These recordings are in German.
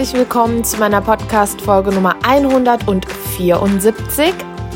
herzlich willkommen zu meiner Podcast-Folge Nummer 174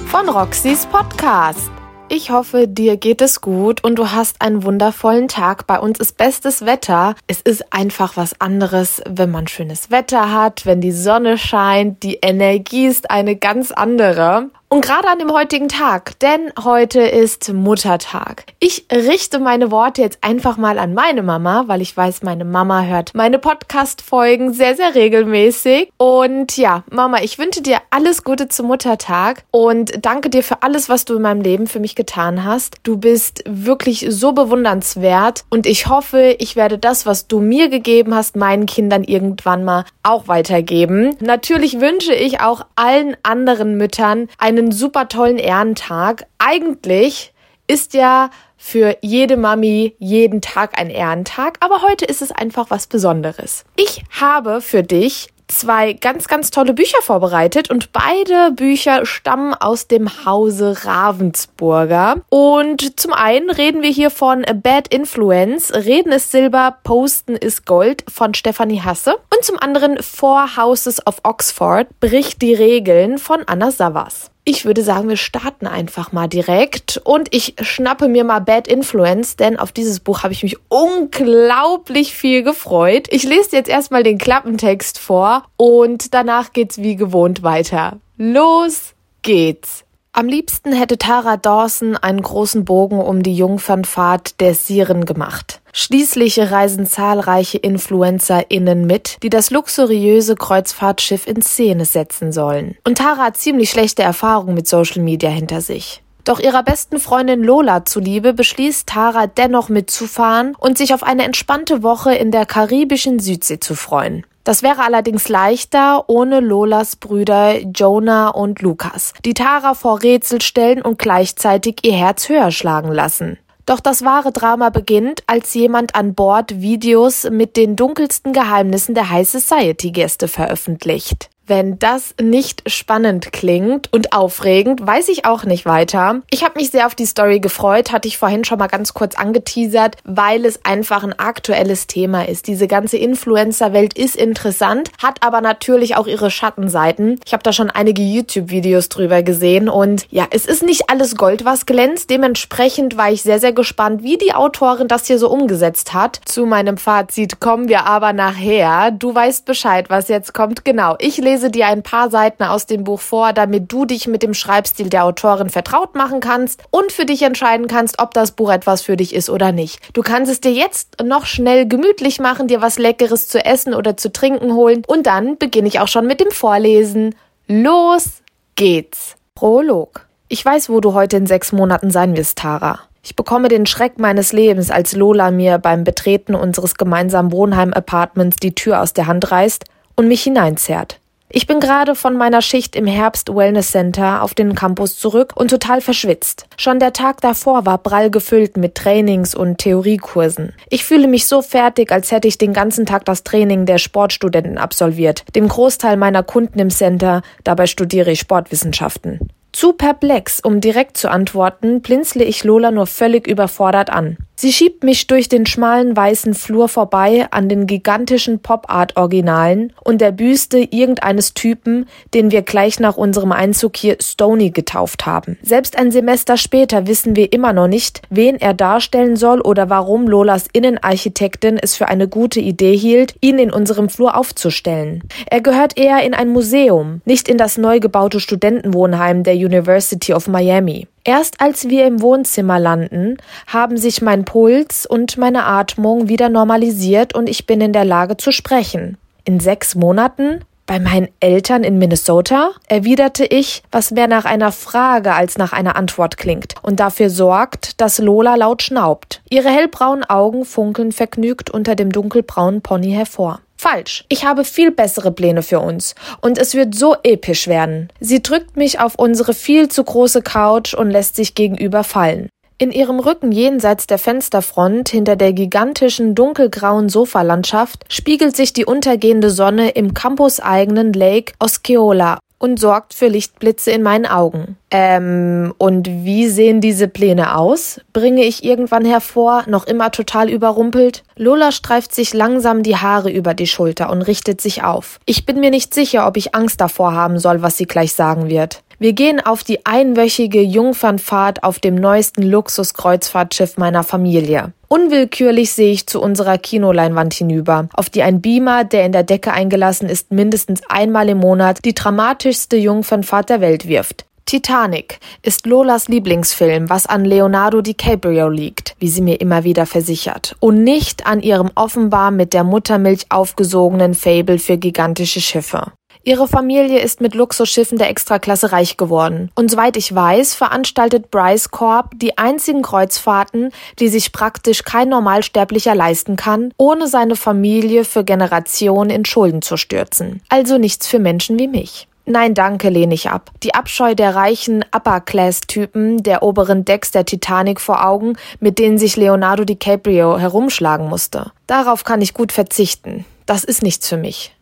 von Roxys Podcast. Ich hoffe, dir geht es gut und du hast einen wundervollen Tag. Bei uns ist bestes Wetter. Es ist einfach was anderes, wenn man schönes Wetter hat, wenn die Sonne scheint. Die Energie ist eine ganz andere. Und gerade an dem heutigen Tag, denn heute ist Muttertag. Ich richte meine Worte jetzt einfach mal an meine Mama, weil ich weiß, meine Mama hört meine Podcast-Folgen sehr, sehr regelmäßig. Und ja, Mama, ich wünsche dir alles Gute zum Muttertag und danke dir für alles, was du in meinem Leben für mich getan hast. Du bist wirklich so bewundernswert und ich hoffe, ich werde das, was du mir gegeben hast, meinen Kindern irgendwann mal auch weitergeben. Natürlich wünsche ich auch allen anderen Müttern einen einen super tollen Ehrentag. Eigentlich ist ja für jede Mami jeden Tag ein Ehrentag, aber heute ist es einfach was Besonderes. Ich habe für dich zwei ganz, ganz tolle Bücher vorbereitet und beide Bücher stammen aus dem Hause Ravensburger. Und zum einen reden wir hier von Bad Influence, Reden ist Silber, Posten ist Gold von Stefanie Hasse. Und zum anderen Four Houses of Oxford, Bricht die Regeln von Anna Savas. Ich würde sagen, wir starten einfach mal direkt und ich schnappe mir mal Bad Influence, denn auf dieses Buch habe ich mich unglaublich viel gefreut. Ich lese jetzt erstmal den Klappentext vor und danach geht's wie gewohnt weiter. Los geht's! Am liebsten hätte Tara Dawson einen großen Bogen um die Jungfernfahrt der Siren gemacht. Schließlich reisen zahlreiche InfluencerInnen mit, die das luxuriöse Kreuzfahrtschiff in Szene setzen sollen. Und Tara hat ziemlich schlechte Erfahrungen mit Social Media hinter sich. Doch ihrer besten Freundin Lola zuliebe beschließt Tara dennoch mitzufahren und sich auf eine entspannte Woche in der karibischen Südsee zu freuen. Das wäre allerdings leichter ohne Lolas Brüder Jonah und Lukas, die Tara vor Rätsel stellen und gleichzeitig ihr Herz höher schlagen lassen. Doch das wahre Drama beginnt, als jemand an Bord Videos mit den dunkelsten Geheimnissen der High Society Gäste veröffentlicht. Wenn das nicht spannend klingt und aufregend, weiß ich auch nicht weiter. Ich habe mich sehr auf die Story gefreut, hatte ich vorhin schon mal ganz kurz angeteasert, weil es einfach ein aktuelles Thema ist. Diese ganze Influencer-Welt ist interessant, hat aber natürlich auch ihre Schattenseiten. Ich habe da schon einige YouTube-Videos drüber gesehen und ja, es ist nicht alles Gold, was glänzt. Dementsprechend war ich sehr, sehr gespannt, wie die Autorin das hier so umgesetzt hat. Zu meinem Fazit kommen wir aber nachher. Du weißt Bescheid, was jetzt kommt. Genau, ich lese lese dir ein paar Seiten aus dem Buch vor, damit du dich mit dem Schreibstil der Autorin vertraut machen kannst und für dich entscheiden kannst, ob das Buch etwas für dich ist oder nicht. Du kannst es dir jetzt noch schnell gemütlich machen, dir was Leckeres zu essen oder zu trinken holen und dann beginne ich auch schon mit dem Vorlesen. Los geht's. Prolog. Ich weiß, wo du heute in sechs Monaten sein wirst, Tara. Ich bekomme den Schreck meines Lebens, als Lola mir beim Betreten unseres gemeinsamen Wohnheim-Apartments die Tür aus der Hand reißt und mich hineinzerrt. Ich bin gerade von meiner Schicht im Herbst Wellness Center auf den Campus zurück und total verschwitzt. Schon der Tag davor war prall gefüllt mit Trainings und Theoriekursen. Ich fühle mich so fertig, als hätte ich den ganzen Tag das Training der Sportstudenten absolviert. Dem Großteil meiner Kunden im Center, dabei studiere ich Sportwissenschaften. Zu perplex, um direkt zu antworten, blinzle ich Lola nur völlig überfordert an. Sie schiebt mich durch den schmalen weißen Flur vorbei an den gigantischen Pop-Art-Originalen und der Büste irgendeines Typen, den wir gleich nach unserem Einzug hier Stony getauft haben. Selbst ein Semester später wissen wir immer noch nicht, wen er darstellen soll oder warum Lolas Innenarchitektin es für eine gute Idee hielt, ihn in unserem Flur aufzustellen. Er gehört eher in ein Museum, nicht in das neu gebaute Studentenwohnheim der University of Miami. Erst als wir im Wohnzimmer landen, haben sich mein Puls und meine Atmung wieder normalisiert und ich bin in der Lage zu sprechen. In sechs Monaten? Bei meinen Eltern in Minnesota? erwiderte ich, was mehr nach einer Frage als nach einer Antwort klingt und dafür sorgt, dass Lola laut schnaubt. Ihre hellbraunen Augen funkeln vergnügt unter dem dunkelbraunen Pony hervor. Falsch. Ich habe viel bessere Pläne für uns. Und es wird so episch werden. Sie drückt mich auf unsere viel zu große Couch und lässt sich gegenüber fallen. In ihrem Rücken jenseits der Fensterfront, hinter der gigantischen dunkelgrauen Sofalandschaft, spiegelt sich die untergehende Sonne im campuseigenen Lake Osceola und sorgt für Lichtblitze in meinen Augen. Ähm, und wie sehen diese Pläne aus? bringe ich irgendwann hervor, noch immer total überrumpelt. Lola streift sich langsam die Haare über die Schulter und richtet sich auf. Ich bin mir nicht sicher, ob ich Angst davor haben soll, was sie gleich sagen wird. Wir gehen auf die einwöchige Jungfernfahrt auf dem neuesten Luxuskreuzfahrtschiff meiner Familie. Unwillkürlich sehe ich zu unserer Kinoleinwand hinüber, auf die ein Beamer, der in der Decke eingelassen ist, mindestens einmal im Monat die dramatischste Jungfernfahrt der Welt wirft. Titanic ist Lolas Lieblingsfilm, was an Leonardo DiCaprio liegt, wie sie mir immer wieder versichert, und nicht an ihrem offenbar mit der Muttermilch aufgesogenen Fable für gigantische Schiffe. Ihre Familie ist mit Luxusschiffen der Extraklasse reich geworden. Und soweit ich weiß, veranstaltet Bryce Corp die einzigen Kreuzfahrten, die sich praktisch kein Normalsterblicher leisten kann, ohne seine Familie für Generationen in Schulden zu stürzen. Also nichts für Menschen wie mich. Nein, danke, lehne ich ab. Die Abscheu der reichen Upper-Class-Typen der oberen Decks der Titanic vor Augen, mit denen sich Leonardo DiCaprio herumschlagen musste. Darauf kann ich gut verzichten. Das ist nichts für mich.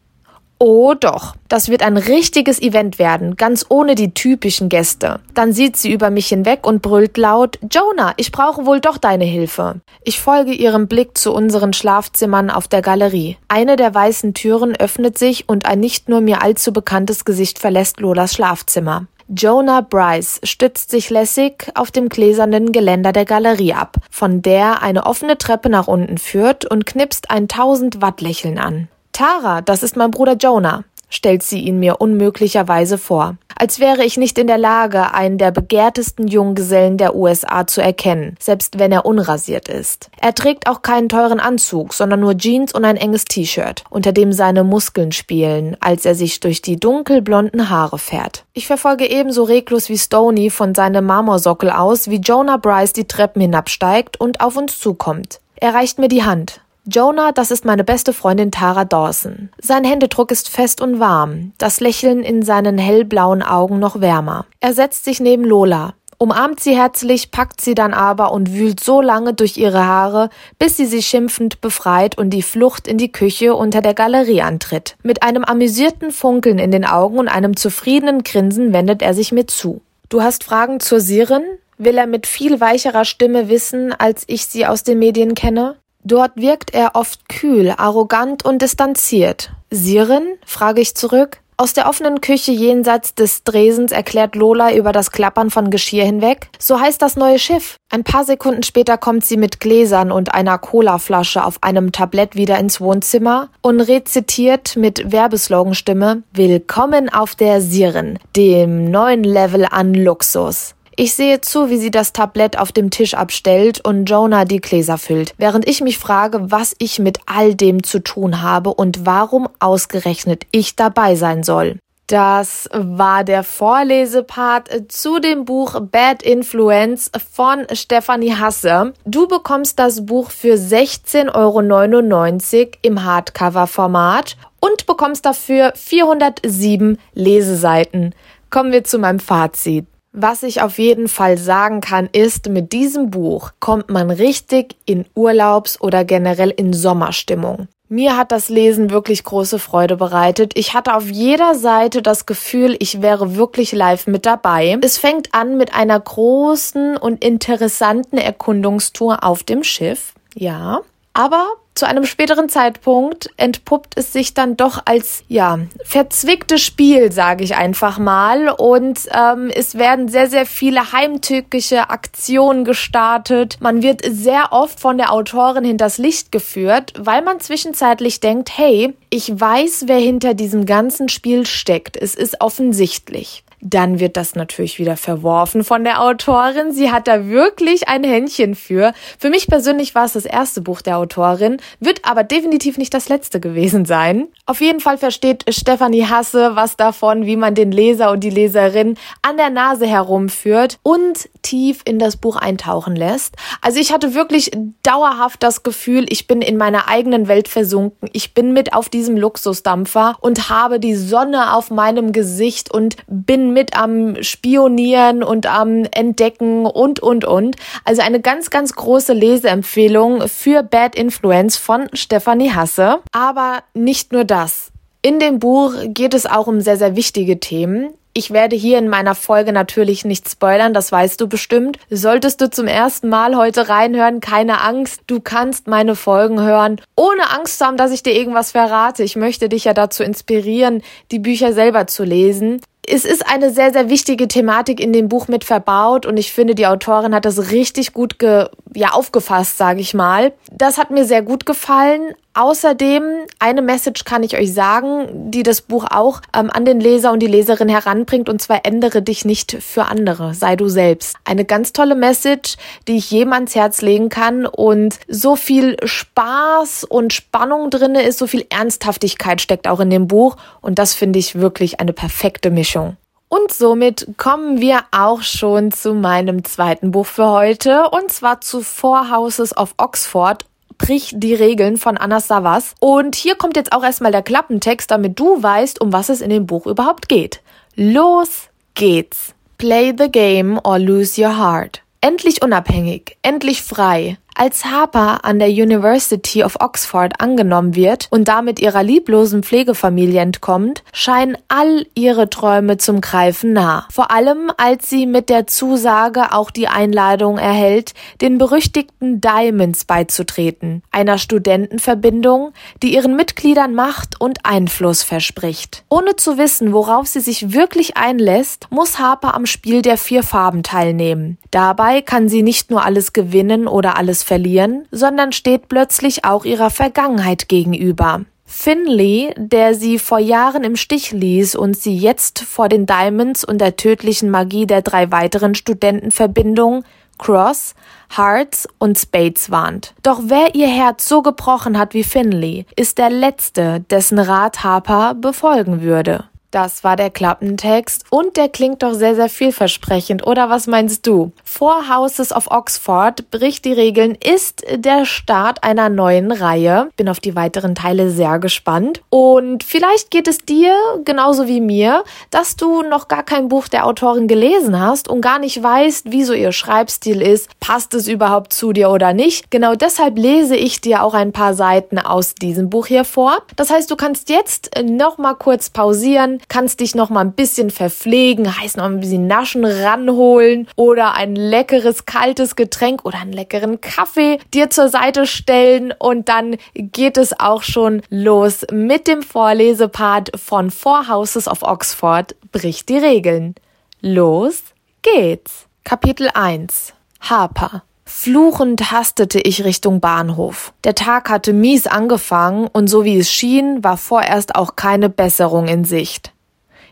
Oh doch, das wird ein richtiges Event werden, ganz ohne die typischen Gäste. Dann sieht sie über mich hinweg und brüllt laut, Jonah, ich brauche wohl doch deine Hilfe. Ich folge ihrem Blick zu unseren Schlafzimmern auf der Galerie. Eine der weißen Türen öffnet sich und ein nicht nur mir allzu bekanntes Gesicht verlässt Lolas Schlafzimmer. Jonah Bryce stützt sich lässig auf dem gläsernen Geländer der Galerie ab, von der eine offene Treppe nach unten führt und knipst ein 1000 Watt Lächeln an. Tara, das ist mein Bruder Jonah, stellt sie ihn mir unmöglicherweise vor. Als wäre ich nicht in der Lage, einen der begehrtesten Junggesellen der USA zu erkennen, selbst wenn er unrasiert ist. Er trägt auch keinen teuren Anzug, sondern nur Jeans und ein enges T-Shirt, unter dem seine Muskeln spielen, als er sich durch die dunkelblonden Haare fährt. Ich verfolge ebenso reglos wie Stoney von seinem Marmorsockel aus, wie Jonah Bryce die Treppen hinabsteigt und auf uns zukommt. Er reicht mir die Hand. Jonah, das ist meine beste Freundin Tara Dawson. Sein Händedruck ist fest und warm, das Lächeln in seinen hellblauen Augen noch wärmer. Er setzt sich neben Lola, umarmt sie herzlich, packt sie dann aber und wühlt so lange durch ihre Haare, bis sie sie schimpfend befreit und die Flucht in die Küche unter der Galerie antritt. Mit einem amüsierten Funkeln in den Augen und einem zufriedenen Grinsen wendet er sich mir zu. Du hast Fragen zur Siren? will er mit viel weicherer Stimme wissen, als ich sie aus den Medien kenne. Dort wirkt er oft kühl, arrogant und distanziert. Siren? frage ich zurück. Aus der offenen Küche jenseits des Dresens erklärt Lola über das Klappern von Geschirr hinweg. So heißt das neue Schiff. Ein paar Sekunden später kommt sie mit Gläsern und einer Colaflasche auf einem Tablett wieder ins Wohnzimmer und rezitiert mit Werbesloganstimme Willkommen auf der Siren, dem neuen Level an Luxus. Ich sehe zu, wie sie das Tablett auf dem Tisch abstellt und Jonah die Gläser füllt, während ich mich frage, was ich mit all dem zu tun habe und warum ausgerechnet ich dabei sein soll. Das war der Vorlesepart zu dem Buch Bad Influence von Stefanie Hasse. Du bekommst das Buch für 16,99 Euro im Hardcover-Format und bekommst dafür 407 Leseseiten. Kommen wir zu meinem Fazit. Was ich auf jeden Fall sagen kann, ist, mit diesem Buch kommt man richtig in Urlaubs- oder generell in Sommerstimmung. Mir hat das Lesen wirklich große Freude bereitet. Ich hatte auf jeder Seite das Gefühl, ich wäre wirklich live mit dabei. Es fängt an mit einer großen und interessanten Erkundungstour auf dem Schiff. Ja. Aber zu einem späteren Zeitpunkt entpuppt es sich dann doch als ja verzwicktes Spiel, sage ich einfach mal, und ähm, es werden sehr sehr viele heimtückische Aktionen gestartet. Man wird sehr oft von der Autorin hinters Licht geführt, weil man zwischenzeitlich denkt, hey, ich weiß, wer hinter diesem ganzen Spiel steckt. Es ist offensichtlich dann wird das natürlich wieder verworfen von der Autorin. Sie hat da wirklich ein Händchen für. Für mich persönlich war es das erste Buch der Autorin, wird aber definitiv nicht das letzte gewesen sein. Auf jeden Fall versteht Stefanie Hasse was davon, wie man den Leser und die Leserin an der Nase herumführt und tief in das Buch eintauchen lässt. Also ich hatte wirklich dauerhaft das Gefühl, ich bin in meiner eigenen Welt versunken. Ich bin mit auf diesem Luxusdampfer und habe die Sonne auf meinem Gesicht und bin mit am Spionieren und am Entdecken und, und, und. Also eine ganz, ganz große Leseempfehlung für Bad Influence von Stefanie Hasse. Aber nicht nur das. In dem Buch geht es auch um sehr, sehr wichtige Themen. Ich werde hier in meiner Folge natürlich nicht spoilern, das weißt du bestimmt. Solltest du zum ersten Mal heute reinhören, keine Angst, du kannst meine Folgen hören, ohne Angst zu haben, dass ich dir irgendwas verrate. Ich möchte dich ja dazu inspirieren, die Bücher selber zu lesen es ist eine sehr, sehr wichtige Thematik in dem Buch mit verbaut und ich finde, die Autorin hat das richtig gut ge, ja, aufgefasst, sage ich mal. Das hat mir sehr gut gefallen. Außerdem, eine Message kann ich euch sagen, die das Buch auch ähm, an den Leser und die Leserin heranbringt, und zwar ändere dich nicht für andere, sei du selbst. Eine ganz tolle Message, die ich jedem ans Herz legen kann und so viel Spaß und Spannung drinne ist, so viel Ernsthaftigkeit steckt auch in dem Buch und das finde ich wirklich eine perfekte Mischung. Und somit kommen wir auch schon zu meinem zweiten Buch für heute, und zwar zu Four Houses of Oxford bricht die Regeln von Anna Savas. Und hier kommt jetzt auch erstmal der Klappentext, damit du weißt, um was es in dem Buch überhaupt geht. Los geht's. Play the game or lose your heart. Endlich unabhängig, endlich frei, als Harper an der University of Oxford angenommen wird und damit ihrer lieblosen Pflegefamilie entkommt, scheinen all ihre Träume zum Greifen nah. Vor allem, als sie mit der Zusage auch die Einladung erhält, den berüchtigten Diamonds beizutreten, einer Studentenverbindung, die ihren Mitgliedern Macht und Einfluss verspricht. Ohne zu wissen, worauf sie sich wirklich einlässt, muss Harper am Spiel der vier Farben teilnehmen. Dabei kann sie nicht nur alles gewinnen oder alles verlieren, sondern steht plötzlich auch ihrer Vergangenheit gegenüber. Finley, der sie vor Jahren im Stich ließ und sie jetzt vor den Diamonds und der tödlichen Magie der drei weiteren Studentenverbindungen Cross, Hearts und Spades warnt. Doch wer ihr Herz so gebrochen hat wie Finley, ist der Letzte, dessen Rat Harper befolgen würde. Das war der Klappentext und der klingt doch sehr, sehr vielversprechend. Oder was meinst du? Four Houses of Oxford bricht die Regeln ist der Start einer neuen Reihe. Bin auf die weiteren Teile sehr gespannt. Und vielleicht geht es dir genauso wie mir, dass du noch gar kein Buch der Autorin gelesen hast und gar nicht weißt, wie so ihr Schreibstil ist. Passt es überhaupt zu dir oder nicht? Genau deshalb lese ich dir auch ein paar Seiten aus diesem Buch hier vor. Das heißt, du kannst jetzt noch mal kurz pausieren kannst dich noch mal ein bisschen verpflegen, heißt noch ein bisschen Naschen ranholen oder ein leckeres kaltes Getränk oder einen leckeren Kaffee dir zur Seite stellen und dann geht es auch schon los mit dem Vorlesepart von Four Houses of Oxford bricht die Regeln. Los geht's. Kapitel 1 Harper Fluchend hastete ich Richtung Bahnhof. Der Tag hatte mies angefangen und so wie es schien, war vorerst auch keine Besserung in Sicht.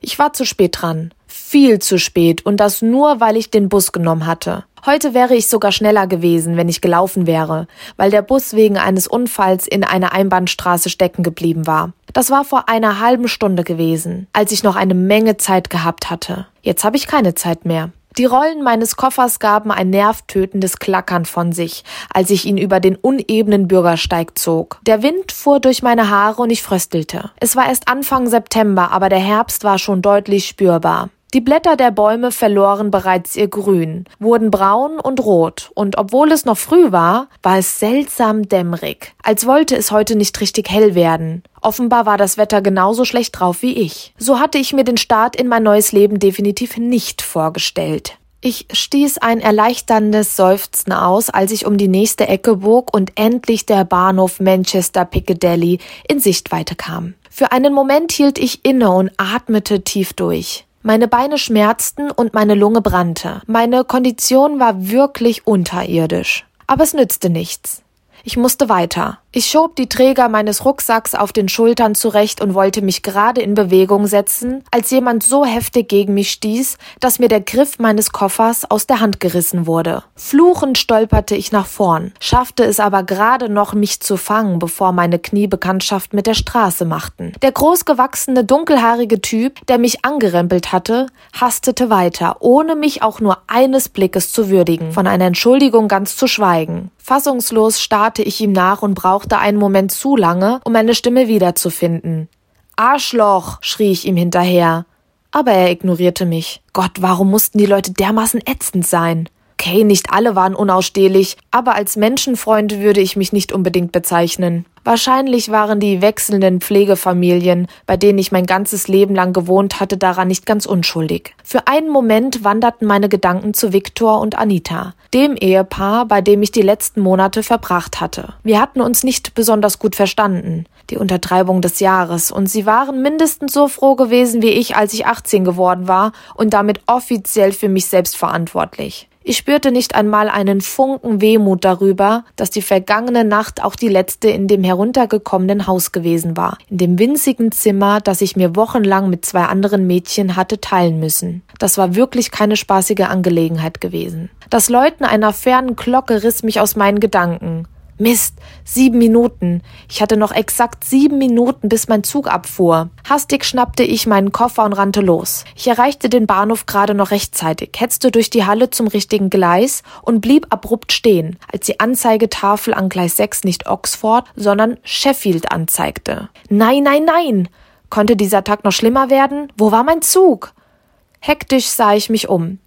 Ich war zu spät dran. Viel zu spät und das nur, weil ich den Bus genommen hatte. Heute wäre ich sogar schneller gewesen, wenn ich gelaufen wäre, weil der Bus wegen eines Unfalls in einer Einbahnstraße stecken geblieben war. Das war vor einer halben Stunde gewesen, als ich noch eine Menge Zeit gehabt hatte. Jetzt habe ich keine Zeit mehr. Die Rollen meines Koffers gaben ein nervtötendes Klackern von sich, als ich ihn über den unebenen Bürgersteig zog. Der Wind fuhr durch meine Haare und ich fröstelte. Es war erst Anfang September, aber der Herbst war schon deutlich spürbar. Die Blätter der Bäume verloren bereits ihr Grün, wurden braun und rot, und obwohl es noch früh war, war es seltsam dämmerig, als wollte es heute nicht richtig hell werden. Offenbar war das Wetter genauso schlecht drauf wie ich. So hatte ich mir den Start in mein neues Leben definitiv nicht vorgestellt. Ich stieß ein erleichterndes Seufzen aus, als ich um die nächste Ecke bog und endlich der Bahnhof Manchester Piccadilly in Sichtweite kam. Für einen Moment hielt ich inne und atmete tief durch. Meine Beine schmerzten und meine Lunge brannte. Meine Kondition war wirklich unterirdisch. Aber es nützte nichts. Ich musste weiter. Ich schob die Träger meines Rucksacks auf den Schultern zurecht und wollte mich gerade in Bewegung setzen, als jemand so heftig gegen mich stieß, dass mir der Griff meines Koffers aus der Hand gerissen wurde. Fluchend stolperte ich nach vorn, schaffte es aber gerade noch, mich zu fangen, bevor meine Knie Bekanntschaft mit der Straße machten. Der großgewachsene, dunkelhaarige Typ, der mich angerempelt hatte, hastete weiter, ohne mich auch nur eines Blickes zu würdigen, von einer Entschuldigung ganz zu schweigen. Fassungslos starrte ich ihm nach und brauchte einen Moment zu lange, um meine Stimme wiederzufinden. Arschloch, schrie ich ihm hinterher. Aber er ignorierte mich. Gott, warum mussten die Leute dermaßen ätzend sein? Okay, nicht alle waren unausstehlich, aber als Menschenfreund würde ich mich nicht unbedingt bezeichnen. Wahrscheinlich waren die wechselnden Pflegefamilien, bei denen ich mein ganzes Leben lang gewohnt hatte, daran nicht ganz unschuldig. Für einen Moment wanderten meine Gedanken zu Viktor und Anita, dem Ehepaar, bei dem ich die letzten Monate verbracht hatte. Wir hatten uns nicht besonders gut verstanden, die Untertreibung des Jahres, und sie waren mindestens so froh gewesen wie ich, als ich 18 geworden war und damit offiziell für mich selbst verantwortlich. Ich spürte nicht einmal einen Funken Wehmut darüber, dass die vergangene Nacht auch die letzte in dem heruntergekommenen Haus gewesen war, in dem winzigen Zimmer, das ich mir wochenlang mit zwei anderen Mädchen hatte teilen müssen. Das war wirklich keine spaßige Angelegenheit gewesen. Das Läuten einer fernen Glocke riss mich aus meinen Gedanken. Mist, sieben Minuten. Ich hatte noch exakt sieben Minuten, bis mein Zug abfuhr. Hastig schnappte ich meinen Koffer und rannte los. Ich erreichte den Bahnhof gerade noch rechtzeitig, hetzte durch die Halle zum richtigen Gleis und blieb abrupt stehen, als die Anzeigetafel an Gleis 6 nicht Oxford, sondern Sheffield anzeigte. Nein, nein, nein! Konnte dieser Tag noch schlimmer werden? Wo war mein Zug? Hektisch sah ich mich um.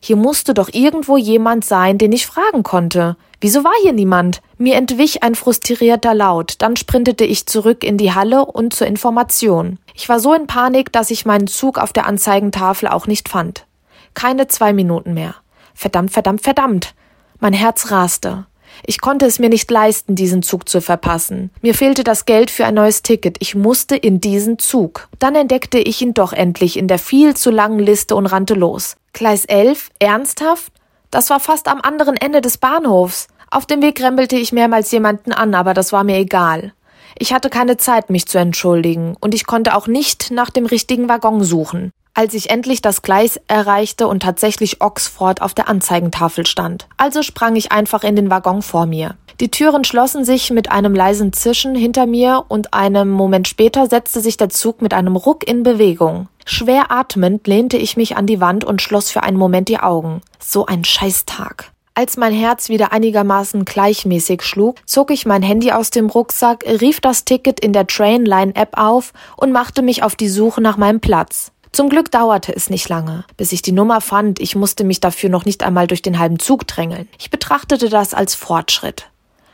Hier musste doch irgendwo jemand sein, den ich fragen konnte. Wieso war hier niemand? Mir entwich ein frustrierter Laut, dann sprintete ich zurück in die Halle und zur Information. Ich war so in Panik, dass ich meinen Zug auf der Anzeigentafel auch nicht fand. Keine zwei Minuten mehr. Verdammt, verdammt, verdammt. Mein Herz raste. Ich konnte es mir nicht leisten, diesen Zug zu verpassen. Mir fehlte das Geld für ein neues Ticket. Ich musste in diesen Zug. Dann entdeckte ich ihn doch endlich in der viel zu langen Liste und rannte los. Gleis 11? Ernsthaft? Das war fast am anderen Ende des Bahnhofs. Auf dem Weg rempelte ich mehrmals jemanden an, aber das war mir egal. Ich hatte keine Zeit, mich zu entschuldigen, und ich konnte auch nicht nach dem richtigen Waggon suchen als ich endlich das Gleis erreichte und tatsächlich Oxford auf der Anzeigentafel stand. Also sprang ich einfach in den Waggon vor mir. Die Türen schlossen sich mit einem leisen Zischen hinter mir und einem Moment später setzte sich der Zug mit einem Ruck in Bewegung. Schwer atmend lehnte ich mich an die Wand und schloss für einen Moment die Augen. So ein Scheißtag. Als mein Herz wieder einigermaßen gleichmäßig schlug, zog ich mein Handy aus dem Rucksack, rief das Ticket in der Trainline-App auf und machte mich auf die Suche nach meinem Platz. Zum Glück dauerte es nicht lange, bis ich die Nummer fand. Ich musste mich dafür noch nicht einmal durch den halben Zug drängeln. Ich betrachtete das als Fortschritt.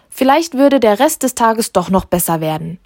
Vielleicht würde der Rest des Tages doch noch besser werden.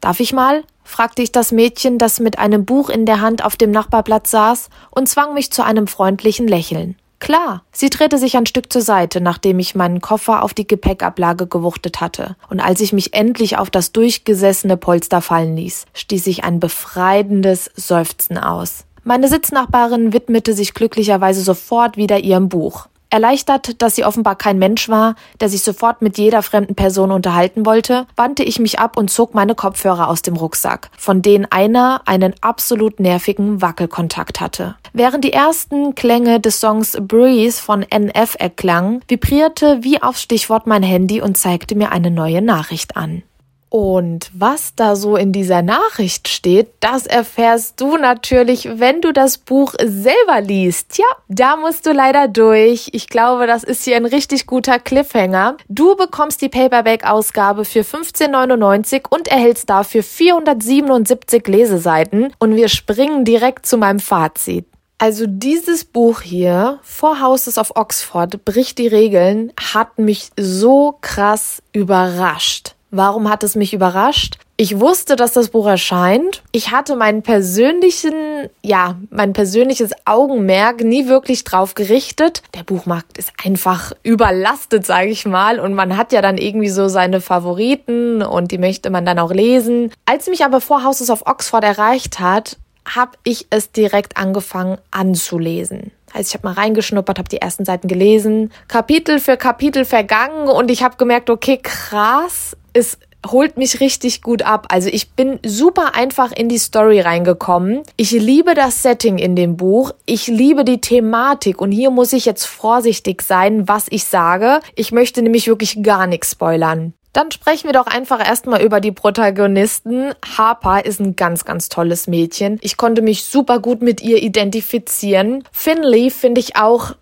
Darf ich mal? fragte ich das Mädchen, das mit einem Buch in der Hand auf dem Nachbarplatz saß, und zwang mich zu einem freundlichen Lächeln. Klar. Sie drehte sich ein Stück zur Seite, nachdem ich meinen Koffer auf die Gepäckablage gewuchtet hatte. Und als ich mich endlich auf das durchgesessene Polster fallen ließ, stieß ich ein befreiendes Seufzen aus. Meine Sitznachbarin widmete sich glücklicherweise sofort wieder ihrem Buch. Erleichtert, dass sie offenbar kein Mensch war, der sich sofort mit jeder fremden Person unterhalten wollte, wandte ich mich ab und zog meine Kopfhörer aus dem Rucksack, von denen einer einen absolut nervigen Wackelkontakt hatte. Während die ersten Klänge des Songs Breeze von NF erklangen, vibrierte wie auf Stichwort mein Handy und zeigte mir eine neue Nachricht an. Und was da so in dieser Nachricht steht, das erfährst du natürlich, wenn du das Buch selber liest. Ja, da musst du leider durch. Ich glaube, das ist hier ein richtig guter Cliffhanger. Du bekommst die Paperback-Ausgabe für 15,99 und erhältst dafür 477 Leseseiten. Und wir springen direkt zu meinem Fazit. Also dieses Buch hier, Four Houses of Oxford, bricht die Regeln, hat mich so krass überrascht. Warum hat es mich überrascht? Ich wusste, dass das Buch erscheint. Ich hatte meinen persönlichen, ja, mein persönliches Augenmerk nie wirklich drauf gerichtet. Der Buchmarkt ist einfach überlastet, sage ich mal, und man hat ja dann irgendwie so seine Favoriten und die möchte man dann auch lesen. Als mich aber vor Houses of Oxford erreicht hat, habe ich es direkt angefangen anzulesen. Also ich habe mal reingeschnuppert, habe die ersten Seiten gelesen, Kapitel für Kapitel vergangen und ich habe gemerkt, okay, krass, es holt mich richtig gut ab. Also ich bin super einfach in die Story reingekommen. Ich liebe das Setting in dem Buch. Ich liebe die Thematik und hier muss ich jetzt vorsichtig sein, was ich sage. Ich möchte nämlich wirklich gar nichts spoilern. Dann sprechen wir doch einfach erstmal über die Protagonisten. Harper ist ein ganz, ganz tolles Mädchen. Ich konnte mich super gut mit ihr identifizieren. Finley finde ich auch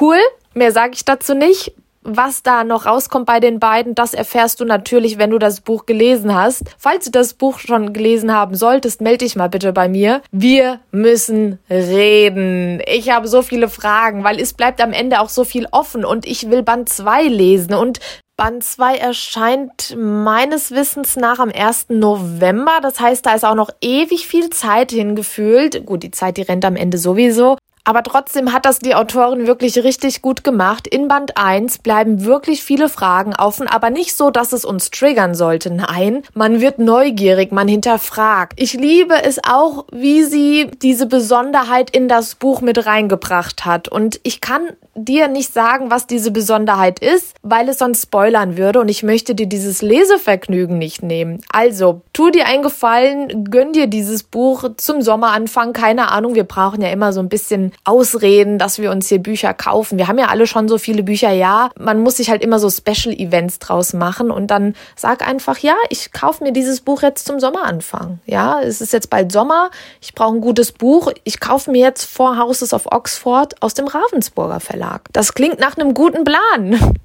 cool. Mehr sage ich dazu nicht was da noch rauskommt bei den beiden, das erfährst du natürlich, wenn du das Buch gelesen hast. Falls du das Buch schon gelesen haben solltest, melde dich mal bitte bei mir. Wir müssen reden. Ich habe so viele Fragen, weil es bleibt am Ende auch so viel offen und ich will Band 2 lesen und Band 2 erscheint meines Wissens nach am 1. November. Das heißt, da ist auch noch ewig viel Zeit hingefühlt. Gut, die Zeit, die rennt am Ende sowieso. Aber trotzdem hat das die Autorin wirklich richtig gut gemacht. In Band 1 bleiben wirklich viele Fragen offen, aber nicht so, dass es uns triggern sollte. Nein, man wird neugierig, man hinterfragt. Ich liebe es auch, wie sie diese Besonderheit in das Buch mit reingebracht hat. Und ich kann dir nicht sagen, was diese Besonderheit ist, weil es sonst spoilern würde und ich möchte dir dieses Lesevergnügen nicht nehmen. Also, tu dir einen Gefallen, gönn dir dieses Buch zum Sommeranfang. Keine Ahnung, wir brauchen ja immer so ein bisschen Ausreden, dass wir uns hier Bücher kaufen. Wir haben ja alle schon so viele Bücher, ja. Man muss sich halt immer so Special Events draus machen und dann sag einfach, ja, ich kaufe mir dieses Buch jetzt zum Sommeranfang. Ja, es ist jetzt bald Sommer, ich brauche ein gutes Buch. Ich kaufe mir jetzt Four Houses of Oxford aus dem Ravensburger Verlag. Das klingt nach einem guten Plan.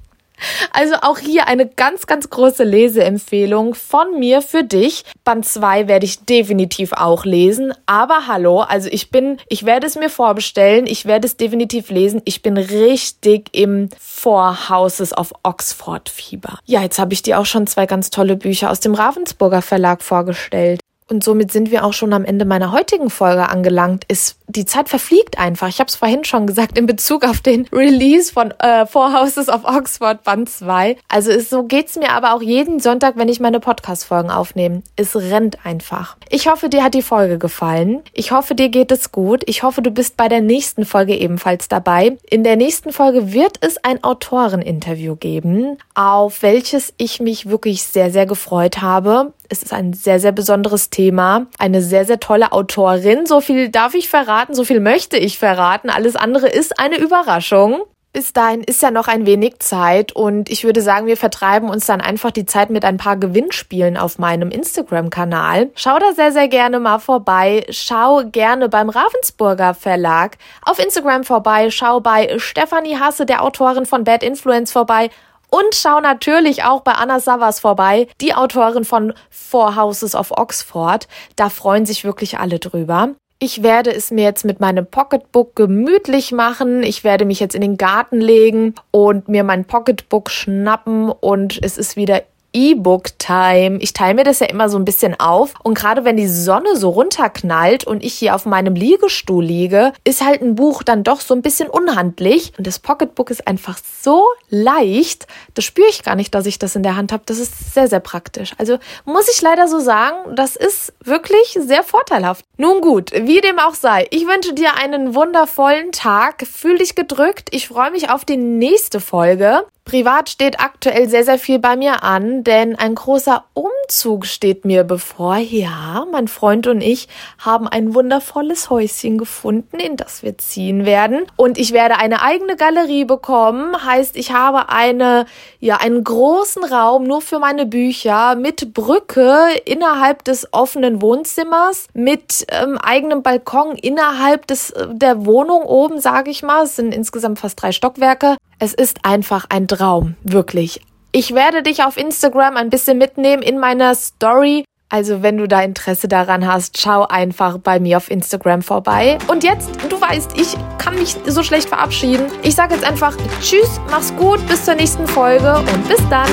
Also auch hier eine ganz, ganz große Leseempfehlung von mir für dich. Band 2 werde ich definitiv auch lesen. Aber hallo, also ich bin, ich werde es mir vorbestellen. Ich werde es definitiv lesen. Ich bin richtig im Four Houses of Oxford Fieber. Ja, jetzt habe ich dir auch schon zwei ganz tolle Bücher aus dem Ravensburger Verlag vorgestellt. Und somit sind wir auch schon am Ende meiner heutigen Folge angelangt. Ist die Zeit verfliegt einfach. Ich habe es vorhin schon gesagt in Bezug auf den Release von äh, Four Houses of Oxford Band 2. Also ist, so geht's mir aber auch jeden Sonntag, wenn ich meine Podcast-Folgen aufnehme. Es rennt einfach. Ich hoffe, dir hat die Folge gefallen. Ich hoffe, dir geht es gut. Ich hoffe, du bist bei der nächsten Folge ebenfalls dabei. In der nächsten Folge wird es ein Autoreninterview geben, auf welches ich mich wirklich sehr, sehr gefreut habe. Es ist ein sehr, sehr besonderes Thema. Eine sehr, sehr tolle Autorin. So viel darf ich verraten, so viel möchte ich verraten. Alles andere ist eine Überraschung. Bis dahin ist ja noch ein wenig Zeit und ich würde sagen, wir vertreiben uns dann einfach die Zeit mit ein paar Gewinnspielen auf meinem Instagram-Kanal. Schau da sehr, sehr gerne mal vorbei. Schau gerne beim Ravensburger Verlag auf Instagram vorbei. Schau bei Stefanie Hasse, der Autorin von Bad Influence vorbei und schau natürlich auch bei Anna Savas vorbei, die Autorin von Four Houses of Oxford. Da freuen sich wirklich alle drüber. Ich werde es mir jetzt mit meinem Pocketbook gemütlich machen. Ich werde mich jetzt in den Garten legen und mir mein Pocketbook schnappen und es ist wieder E-Book-Time. Ich teile mir das ja immer so ein bisschen auf. Und gerade wenn die Sonne so runterknallt und ich hier auf meinem Liegestuhl liege, ist halt ein Buch dann doch so ein bisschen unhandlich. Und das Pocketbook ist einfach so leicht. Das spüre ich gar nicht, dass ich das in der Hand habe. Das ist sehr, sehr praktisch. Also muss ich leider so sagen, das ist wirklich sehr vorteilhaft. Nun gut, wie dem auch sei. Ich wünsche dir einen wundervollen Tag. Fühl dich gedrückt. Ich freue mich auf die nächste Folge. Privat steht aktuell sehr, sehr viel bei mir an, denn ein großer Umzug steht mir bevor. Ja, mein Freund und ich haben ein wundervolles Häuschen gefunden, in das wir ziehen werden. Und ich werde eine eigene Galerie bekommen. Heißt, ich habe eine, ja, einen großen Raum nur für meine Bücher mit Brücke innerhalb des offenen Wohnzimmers, mit ähm, eigenem Balkon innerhalb des, äh, der Wohnung oben, sage ich mal. Es sind insgesamt fast drei Stockwerke. Es ist einfach ein Traum, wirklich. Ich werde dich auf Instagram ein bisschen mitnehmen in meiner Story. Also wenn du da Interesse daran hast, schau einfach bei mir auf Instagram vorbei. Und jetzt, du weißt, ich kann mich so schlecht verabschieden. Ich sage jetzt einfach Tschüss, mach's gut, bis zur nächsten Folge und bis dann.